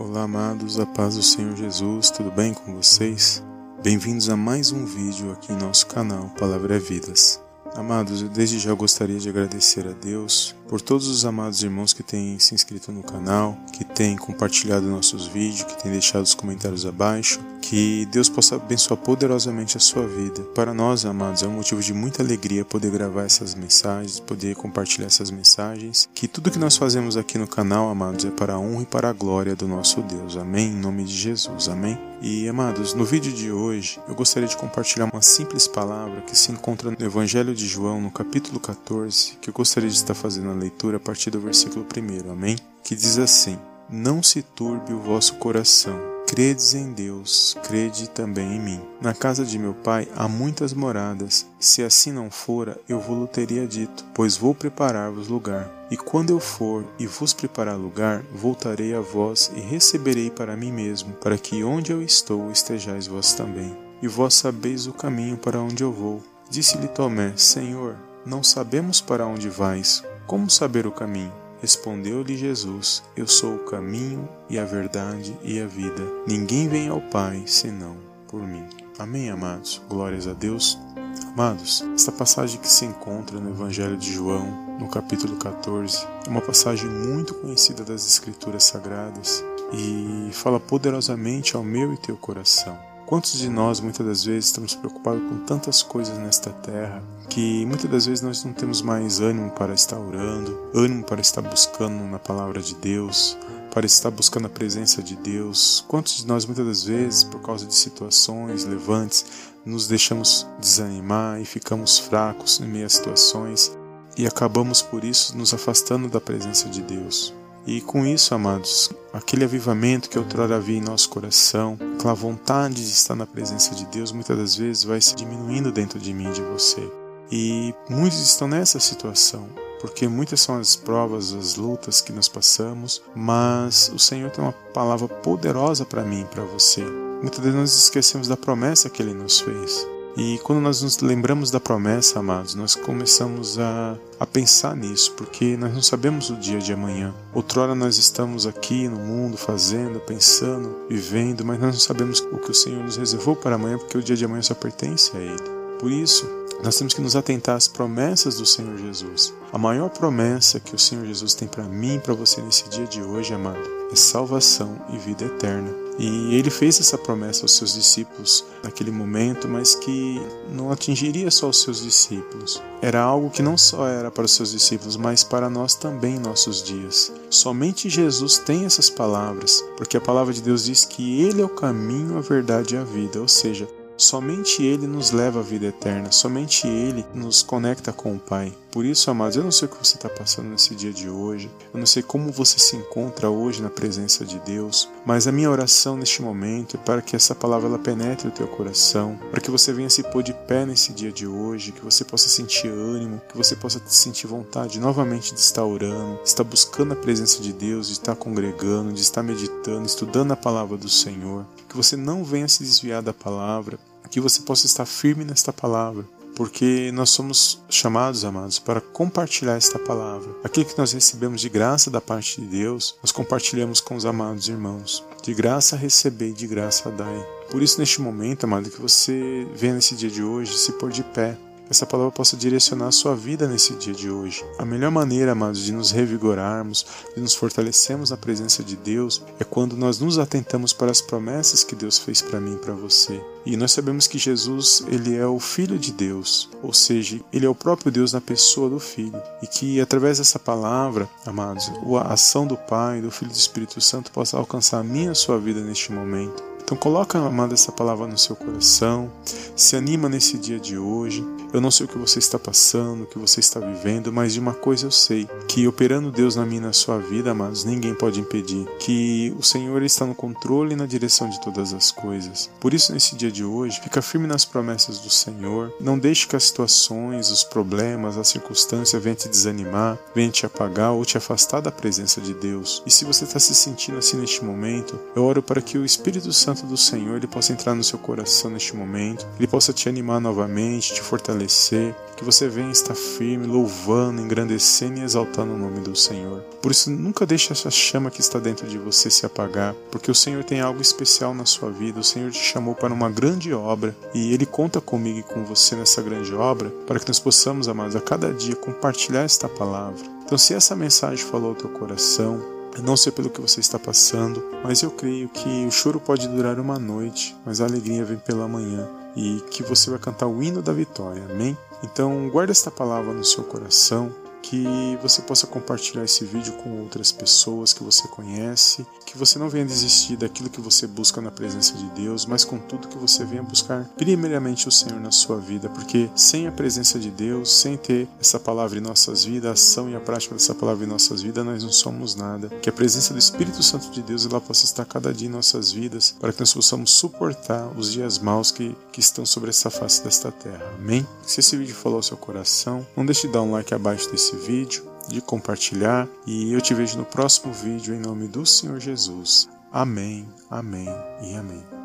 Olá, amados, a paz do Senhor Jesus, tudo bem com vocês? Bem-vindos a mais um vídeo aqui em nosso canal Palavra Vidas. Amados, eu desde já gostaria de agradecer a Deus por todos os amados irmãos que têm se inscrito no canal, que têm compartilhado nossos vídeos, que têm deixado os comentários abaixo. Que Deus possa abençoar poderosamente a sua vida. Para nós, amados, é um motivo de muita alegria poder gravar essas mensagens, poder compartilhar essas mensagens. Que tudo que nós fazemos aqui no canal, amados, é para a honra e para a glória do nosso Deus. Amém? Em nome de Jesus. Amém? E, amados, no vídeo de hoje eu gostaria de compartilhar uma simples palavra que se encontra no Evangelho de João, no capítulo 14, que eu gostaria de estar fazendo a leitura a partir do versículo 1, amém? Que diz assim: Não se turbe o vosso coração. Credes em Deus, crede também em mim. Na casa de meu pai há muitas moradas. Se assim não fora, eu vou-lo teria dito, pois vou preparar-vos lugar. E quando eu for e vos preparar lugar, voltarei a vós e receberei para mim mesmo, para que onde eu estou estejais vós também. E vós sabeis o caminho para onde eu vou. Disse-lhe Tomé: Senhor, não sabemos para onde vais. Como saber o caminho? Respondeu-lhe Jesus: Eu sou o caminho e a verdade e a vida. Ninguém vem ao Pai senão por mim. Amém, amados. Glórias a Deus. Amados, esta passagem que se encontra no Evangelho de João, no capítulo 14, é uma passagem muito conhecida das Escrituras Sagradas e fala poderosamente ao meu e teu coração. Quantos de nós muitas das vezes estamos preocupados com tantas coisas nesta terra que muitas das vezes nós não temos mais ânimo para estar orando, ânimo para estar buscando na palavra de Deus, para estar buscando a presença de Deus? Quantos de nós muitas das vezes, por causa de situações levantes, nos deixamos desanimar e ficamos fracos em meio a situações e acabamos por isso nos afastando da presença de Deus? E com isso, amados, aquele avivamento que outrora havia em nosso coração, aquela vontade de estar na presença de Deus, muitas das vezes vai se diminuindo dentro de mim de você. E muitos estão nessa situação, porque muitas são as provas, as lutas que nós passamos, mas o Senhor tem uma palavra poderosa para mim e para você. Muitas vezes nós esquecemos da promessa que Ele nos fez. E quando nós nos lembramos da promessa, amados, nós começamos a, a pensar nisso, porque nós não sabemos o dia de amanhã. Outrora nós estamos aqui no mundo fazendo, pensando, vivendo, mas nós não sabemos o que o Senhor nos reservou para amanhã, porque o dia de amanhã só pertence a Ele. Por isso, nós temos que nos atentar às promessas do Senhor Jesus. A maior promessa que o Senhor Jesus tem para mim e para você nesse dia de hoje, amado, é salvação e vida eterna. E ele fez essa promessa aos seus discípulos naquele momento, mas que não atingiria só os seus discípulos. Era algo que não só era para os seus discípulos, mas para nós também em nossos dias. Somente Jesus tem essas palavras, porque a palavra de Deus diz que ele é o caminho, a verdade e a vida, ou seja, Somente Ele nos leva à vida eterna, somente Ele nos conecta com o Pai. Por isso, amados, eu não sei o que você está passando nesse dia de hoje, eu não sei como você se encontra hoje na presença de Deus, mas a minha oração neste momento é para que essa palavra ela penetre o teu coração, para que você venha se pôr de pé nesse dia de hoje, que você possa sentir ânimo, que você possa sentir vontade novamente de estar orando, de estar buscando a presença de Deus, de estar congregando, de estar meditando, estudando a palavra do Senhor, que você não venha se desviar da palavra, que você possa estar firme nesta palavra, porque nós somos chamados, amados, para compartilhar esta palavra. Aquilo que nós recebemos de graça da parte de Deus, nós compartilhamos com os amados irmãos. De graça receber, de graça dai. Por isso, neste momento, amado, que você venha nesse dia de hoje se pôr de pé, essa palavra possa direcionar a sua vida nesse dia de hoje. A melhor maneira, amados, de nos revigorarmos, de nos fortalecermos na presença de Deus, é quando nós nos atentamos para as promessas que Deus fez para mim e para você. E nós sabemos que Jesus, ele é o Filho de Deus, ou seja, ele é o próprio Deus na pessoa do Filho. E que através dessa palavra, amados, a ação do Pai, do Filho e do Espírito Santo possa alcançar a minha e a sua vida neste momento. Então coloca, amado, essa palavra no seu coração, se anima nesse dia de hoje. Eu não sei o que você está passando, o que você está vivendo, mas de uma coisa eu sei, que operando Deus na minha e na sua vida, amados, ninguém pode impedir, que o Senhor está no controle e na direção de todas as coisas. Por isso, nesse dia de hoje, fica firme nas promessas do Senhor, não deixe que as situações, os problemas, as circunstâncias venham te desanimar, venham te apagar ou te afastar da presença de Deus. E se você está se sentindo assim neste momento, eu oro para que o Espírito Santo Santo do Senhor ele possa entrar no seu coração neste momento, ele possa te animar novamente, te fortalecer, que você venha estar firme, louvando, engrandecendo e exaltando o nome do Senhor. Por isso, nunca deixe essa chama que está dentro de você se apagar, porque o Senhor tem algo especial na sua vida. O Senhor te chamou para uma grande obra e Ele conta comigo e com você nessa grande obra para que nós possamos, amados, a cada dia compartilhar esta palavra. Então, se essa mensagem falou ao teu coração, eu não sei pelo que você está passando, mas eu creio que o choro pode durar uma noite, mas a alegria vem pela manhã e que você vai cantar o hino da vitória. Amém? Então, guarde esta palavra no seu coração, que você possa compartilhar esse vídeo com outras pessoas que você conhece, que você não venha desistir daquilo que você busca na presença de Deus, mas contudo que você venha buscar primeiramente o Senhor na sua vida, porque sem a presença de Deus, sem ter essa palavra em nossas vidas, a ação e a prática dessa palavra em nossas vidas, nós não somos nada. Que a presença do Espírito Santo de Deus ela possa estar cada dia em nossas vidas, para que nós possamos suportar os dias maus que, que estão sobre essa face desta terra. Amém? Se esse vídeo falou ao seu coração, não deixe de dar um like abaixo desse vídeo, de compartilhar e eu te vejo no próximo vídeo em nome do Senhor Jesus. Amém, amém e amém.